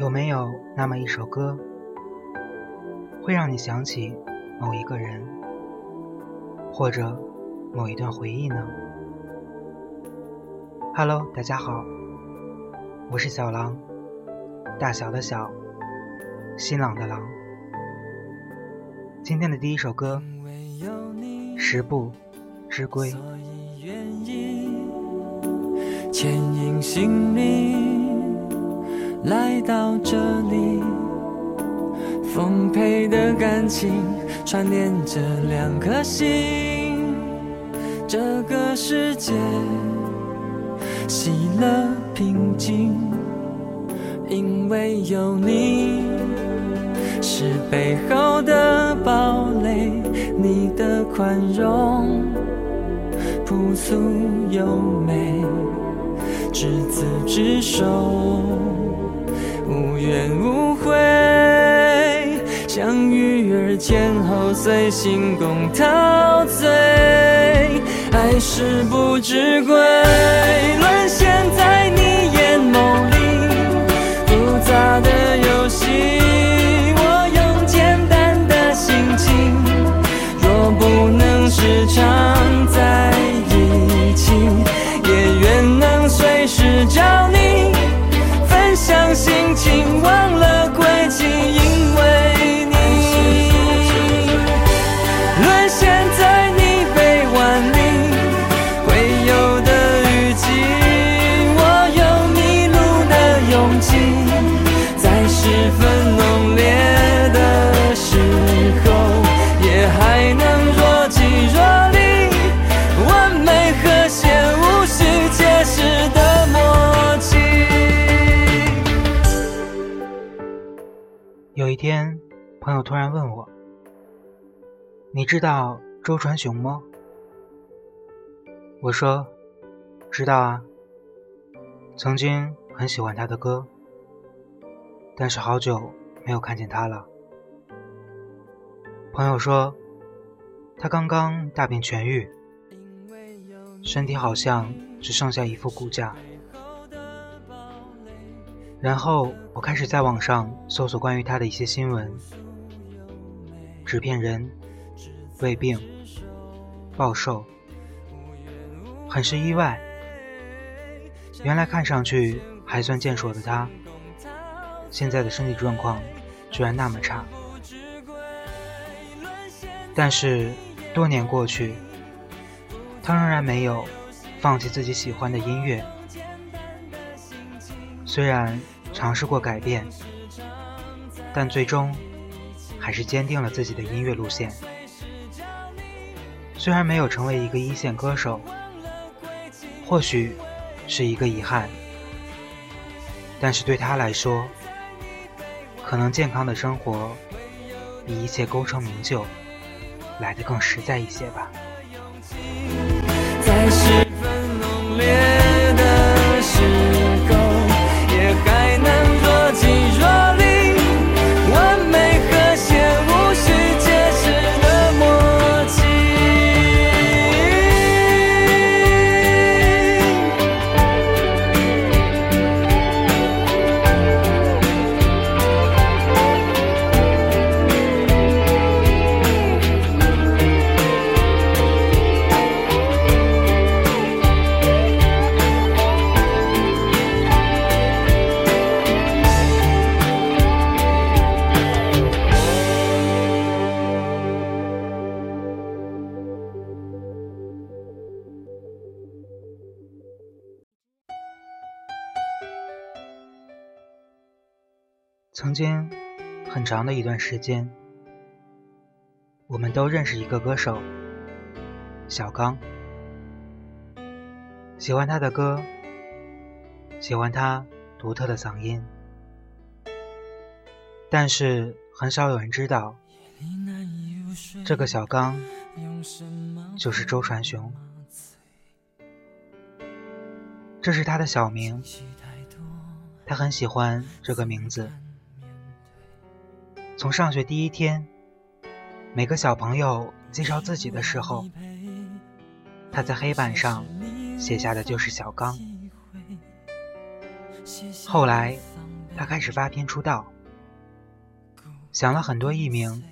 有没有那么一首歌，会让你想起某一个人，或者某一段回忆呢？Hello，大家好，我是小狼，大小的小，新郎的狼。今天的第一首歌《十步之归》。牵引行李来到这里，丰沛的感情串联着两颗心。这个世界喜乐平静，因为有你是背后的堡垒，你的宽容朴素优美。执子之手，无怨无悔。像鱼儿前后随心共陶醉，爱是不知归，沦陷在你眼眸里，复杂的游戏。我用简单的心情，若不能时常在一起。友突然问我：“你知道周传雄吗？”我说：“知道啊，曾经很喜欢他的歌，但是好久没有看见他了。”朋友说：“他刚刚大病痊愈，身体好像只剩下一副骨架。”然后我开始在网上搜索关于他的一些新闻，纸片人、胃病、暴瘦，很是意外。原来看上去还算健硕的他，现在的身体状况居然那么差。但是多年过去，他仍然没有放弃自己喜欢的音乐。虽然尝试过改变，但最终还是坚定了自己的音乐路线。虽然没有成为一个一线歌手，或许是一个遗憾，但是对他来说，可能健康的生活比一切功成名就来得更实在一些吧。曾经，很长的一段时间，我们都认识一个歌手，小刚。喜欢他的歌，喜欢他独特的嗓音，但是很少有人知道，这个小刚就是周传雄。这是他的小名，他很喜欢这个名字。从上学第一天，每个小朋友介绍自己的时候，他在黑板上写下的就是小刚。后来，他开始发片出道，想了很多艺名，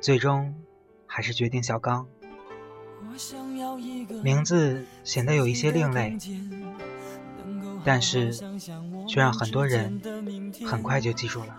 最终还是决定小刚。名字显得有一些另类，但是却让很多人很快就记住了。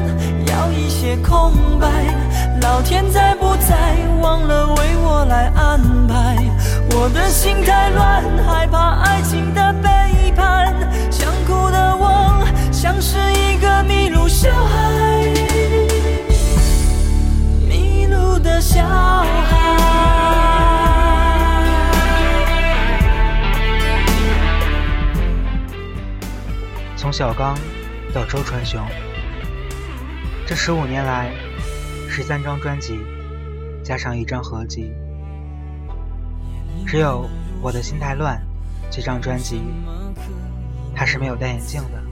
一些空白，老天在不在？忘了为我来安排。我的心太乱，害怕爱情的背叛。想哭的我，像是一个迷路小孩，迷路的小孩。从小刚到周传雄。这十五年来，十三张专辑，加上一张合集，只有《我的心太乱》这张专辑，他是没有戴眼镜的。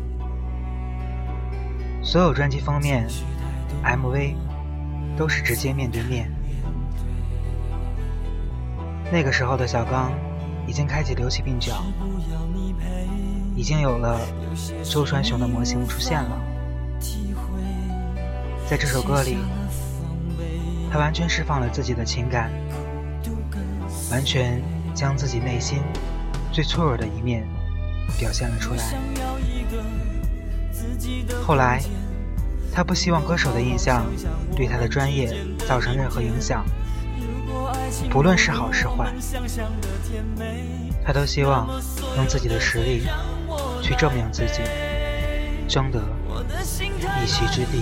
所有专辑封面、MV 都是直接面对面。那个时候的小刚已经开启流起鬓角，已经有了周传雄的模型出现了。在这首歌里，他完全释放了自己的情感，完全将自己内心最脆弱的一面表现了出来。后来，他不希望歌手的印象对他的专业造成任何影响，不论是好是坏，他都希望用自己的实力去证明自己，争得一席之地。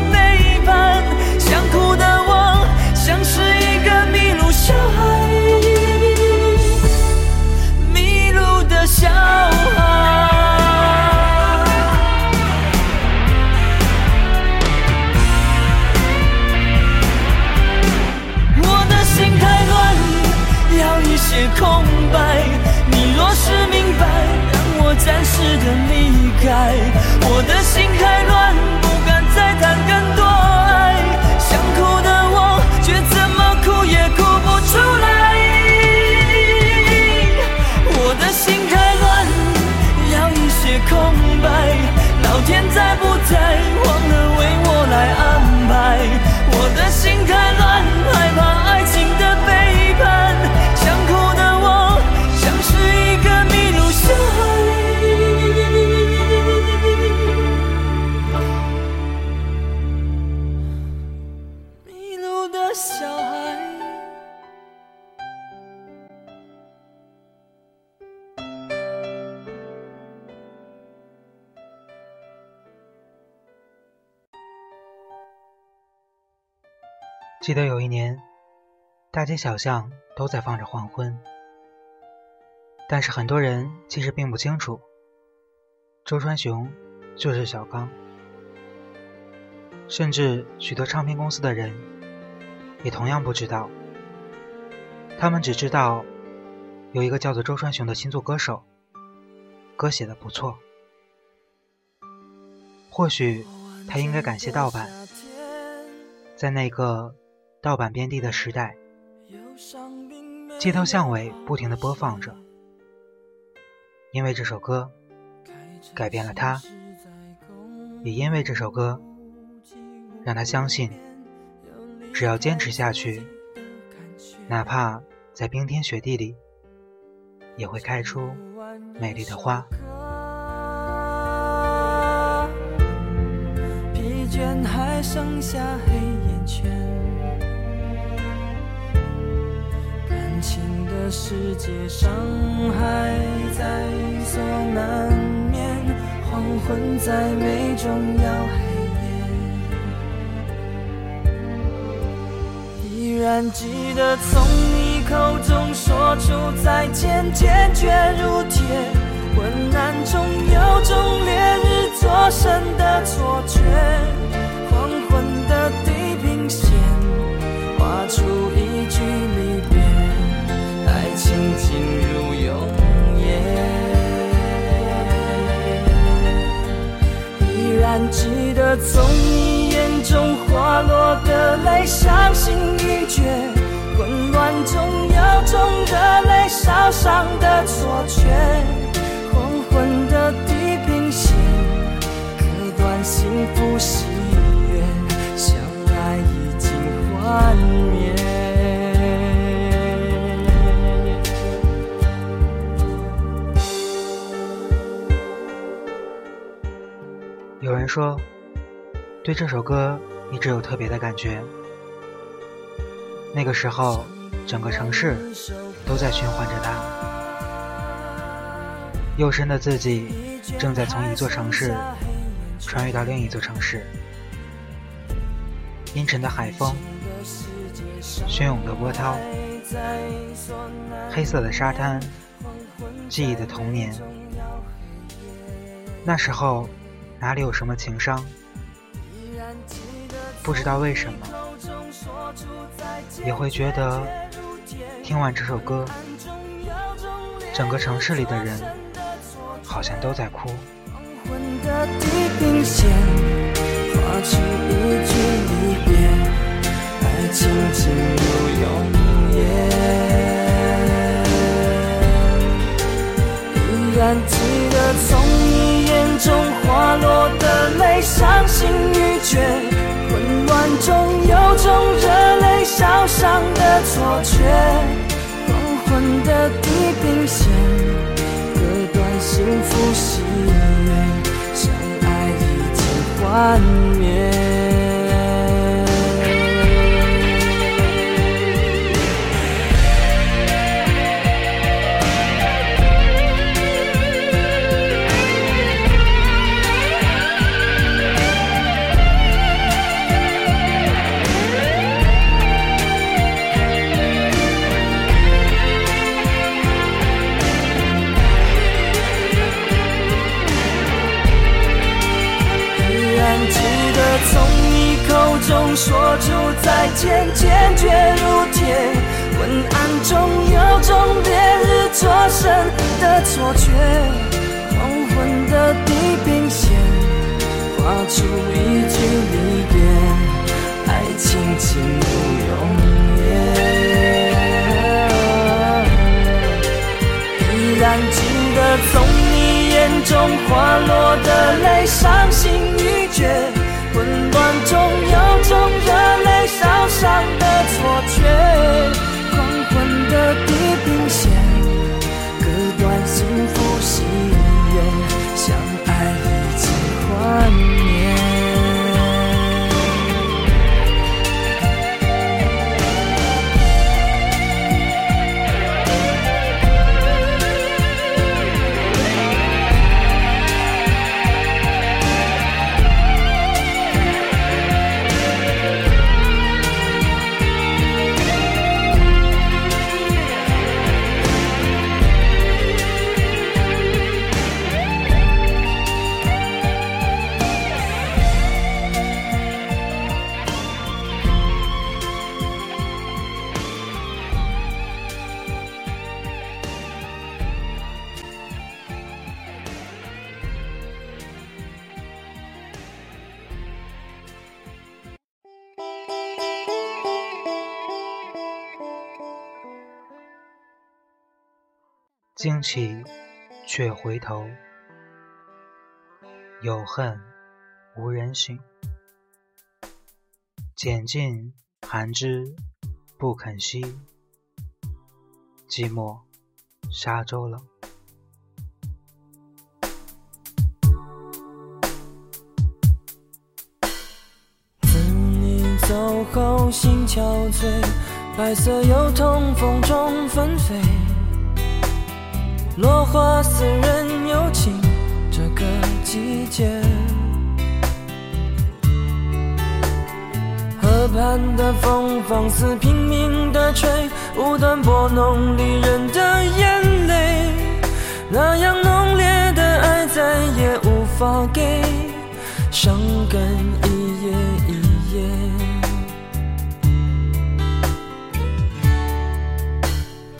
空白。你若是明白，让我暂时的离开。我的心太乱，不敢再谈更记得有一年，大街小巷都在放着《黄昏》，但是很多人其实并不清楚，周传雄就是小刚，甚至许多唱片公司的人也同样不知道，他们只知道有一个叫做周传雄的新作歌手，歌写的不错，或许他应该感谢盗版，在那个。盗版遍地的时代，街头巷尾不停的播放着，因为这首歌改变了他，也因为这首歌让他相信，只要坚持下去，哪怕在冰天雪地里，也会开出美丽的花。情的世界，伤害在所难免，黄昏在眉中摇黑夜。依然记得从你口中说出再见，坚决如铁，昏暗中有种烈日灼身的错从你眼中滑落的泪，伤心欲绝，混乱中有种热泪烧伤的错觉，黄昏的地平线，割断幸福喜悦，相爱已经幻灭。有人说，对这首歌一直有特别的感觉。那个时候，整个城市都在循环着它。幼身的自己正在从一座城市穿越到另一座城市。阴沉的海风，汹涌的波涛，黑色的沙滩，记忆的童年。那时候。哪里有什么情商？不知道为什么，也会觉得听完这首歌，整个城市里的人好像都在哭。中滑落的泪，伤心欲绝，混乱中有种热泪烧伤的错觉，黄昏的地平线，割断幸福喜悦，相爱已经幻灭。中滑落的泪，伤心欲绝，混乱中有种热泪烧伤的错觉，惊起，却回头，有恨无人省。拣尽寒枝不肯栖，寂寞沙洲冷。自你走后心憔悴，白色油桐风中纷飞。落花似人有情，这个季节。河畔的风放肆拼命的吹，无端拨弄离人的眼泪。那样浓烈的爱再也无法给，伤感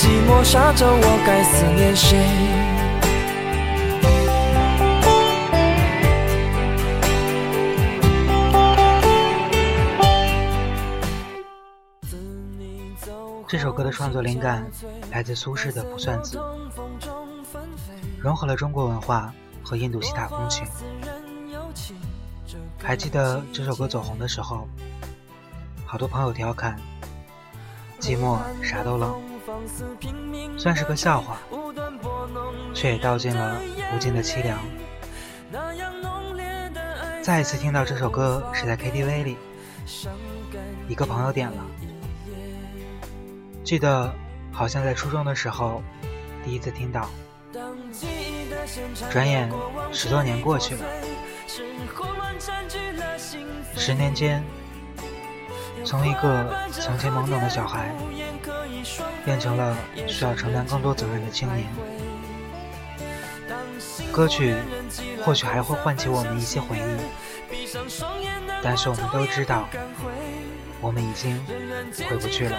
寂寞沙洲，我该思念谁？这首歌的创作灵感来自苏轼的《卜算子》，融合了中国文化和印度西塔风情。还记得这首歌走红的时候，好多朋友调侃：“寂寞啥都冷。”算是个笑话，却也道尽了无尽的凄凉。再一次听到这首歌是在 KTV 里，一个朋友点了，记得好像在初中的时候第一次听到。转眼十多年过去了，十年间，从一个曾经懵懂的小孩。变成了需要承担更多责任的青年。歌曲或许还会唤起我们一些回忆，但是我们都知道，我们已经回不去了。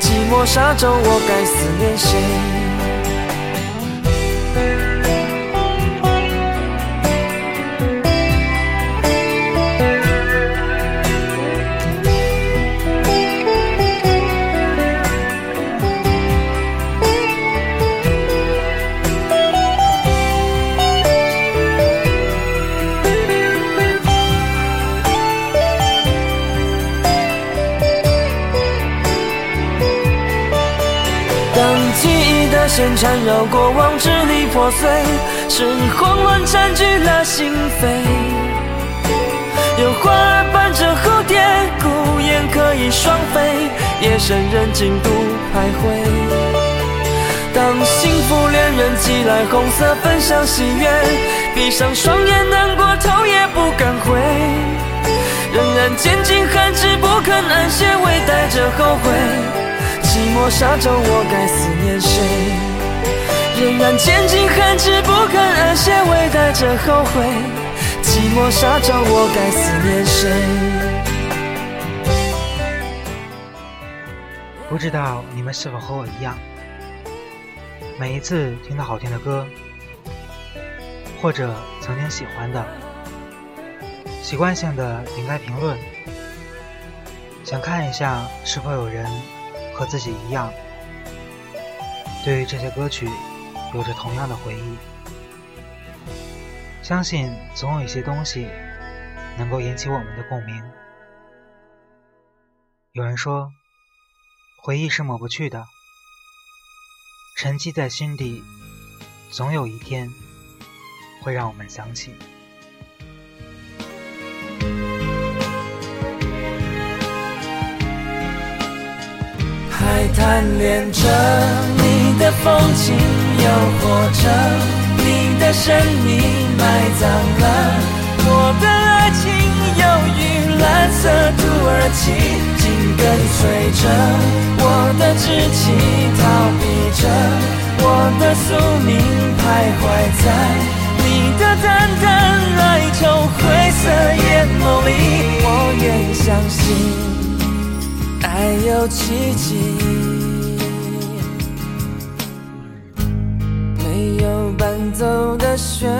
寂寞沙洲，我该思念谁？的线缠绕过往，支离破碎，是慌乱占据了心扉。有花儿伴着蝴蝶，孤雁可以双飞，夜深人静独徘徊。当幸福恋人寄来红色分享喜悦，闭上双眼难过头也不敢回，仍然坚尽寒枝不肯安歇，微带着后悔。寂寞沙洲，我该思念谁？仍然坚尽寒枝不肯安歇，微带着后悔。寂寞沙洲，我该思念谁？不知道你们是否和我一样，每一次听到好听的歌，或者曾经喜欢的，习惯性的点开评论，想看一下是否有人和自己一样，对于这些歌曲。有着同样的回忆，相信总有一些东西能够引起我们的共鸣。有人说，回忆是抹不去的，沉积在心底，总有一天会让我们想起。贪恋着你的风情。又或者，你的生命埋葬了我的爱情，忧郁蓝色土耳其紧跟随着我的志气，逃避着我的宿命，徘徊在你的淡淡哀愁灰色眼眸里。我愿相信，爱有奇迹。奏的旋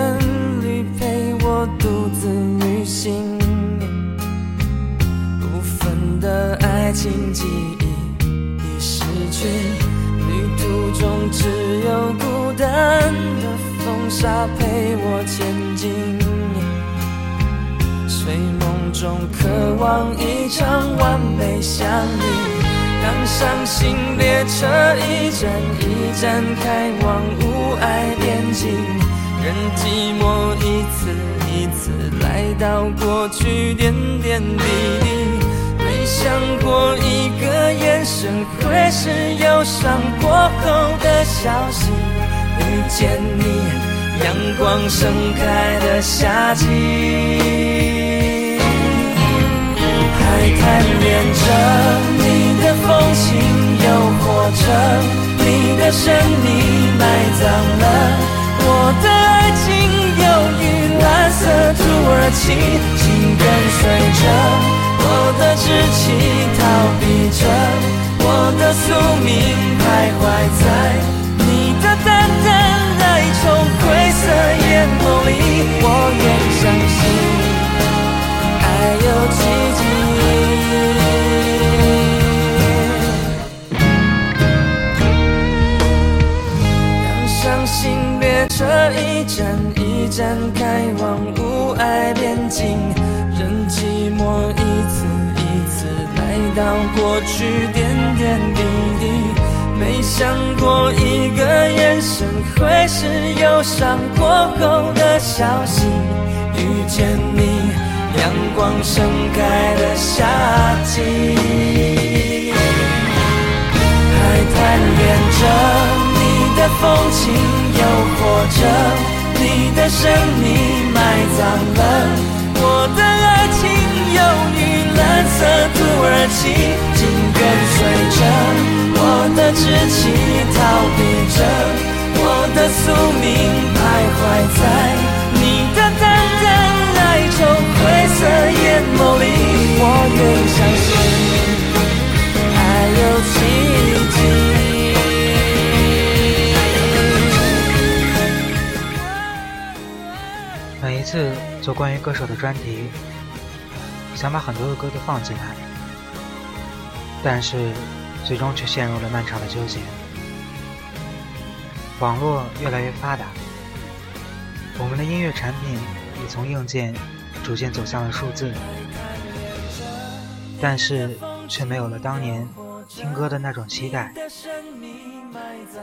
律陪我独自旅行，部分的爱情记忆已失去，旅途中只有孤单的风沙陪我前进。睡梦中渴望一场完美相遇。当伤心列车一站一站开往无爱边境，任寂寞一次一次来到过去点点滴滴。没想过一个眼神会是忧伤过后的消息。遇见你，阳光盛开的夏季，还贪恋着。着你的神秘，埋葬了我的爱情，忧郁蓝色土耳其，紧跟随着我的志气，逃避着我的宿命，徘徊在你的淡淡哀愁灰色眼眸里，我愿相信爱有一站一站开往无爱边境，任寂寞一次一次来到过去点点滴滴。没想过一个眼神会是忧伤过后的消息。遇见你，阳光盛开的夏季，还贪恋着你。的风情诱活着你的神秘，埋葬了我的爱情，忧郁蓝色土耳其，紧跟随着我的志气，逃避着我的宿命，徘徊在你的淡淡哀愁灰色。次做关于歌手的专题，想把很多的歌都放进来，但是最终却陷入了漫长的纠结。网络越来越发达，我们的音乐产品也从硬件逐渐走向了数字，但是却没有了当年听歌的那种期待，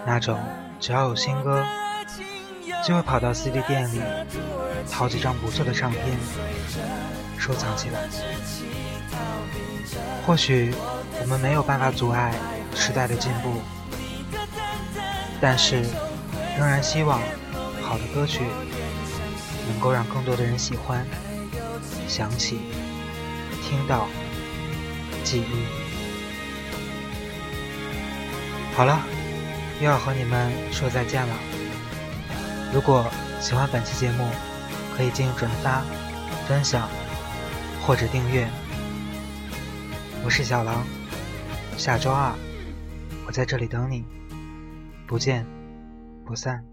那种只要有新歌。就会跑到 CD 店里淘几张不错的唱片，收藏起来。或许我们没有办法阻碍时代的进步，但是仍然希望好的歌曲能够让更多的人喜欢、想起、听到、记忆。好了，又要和你们说再见了。如果喜欢本期节目，可以进行转发、分享或者订阅。我是小狼，下周二我在这里等你，不见不散。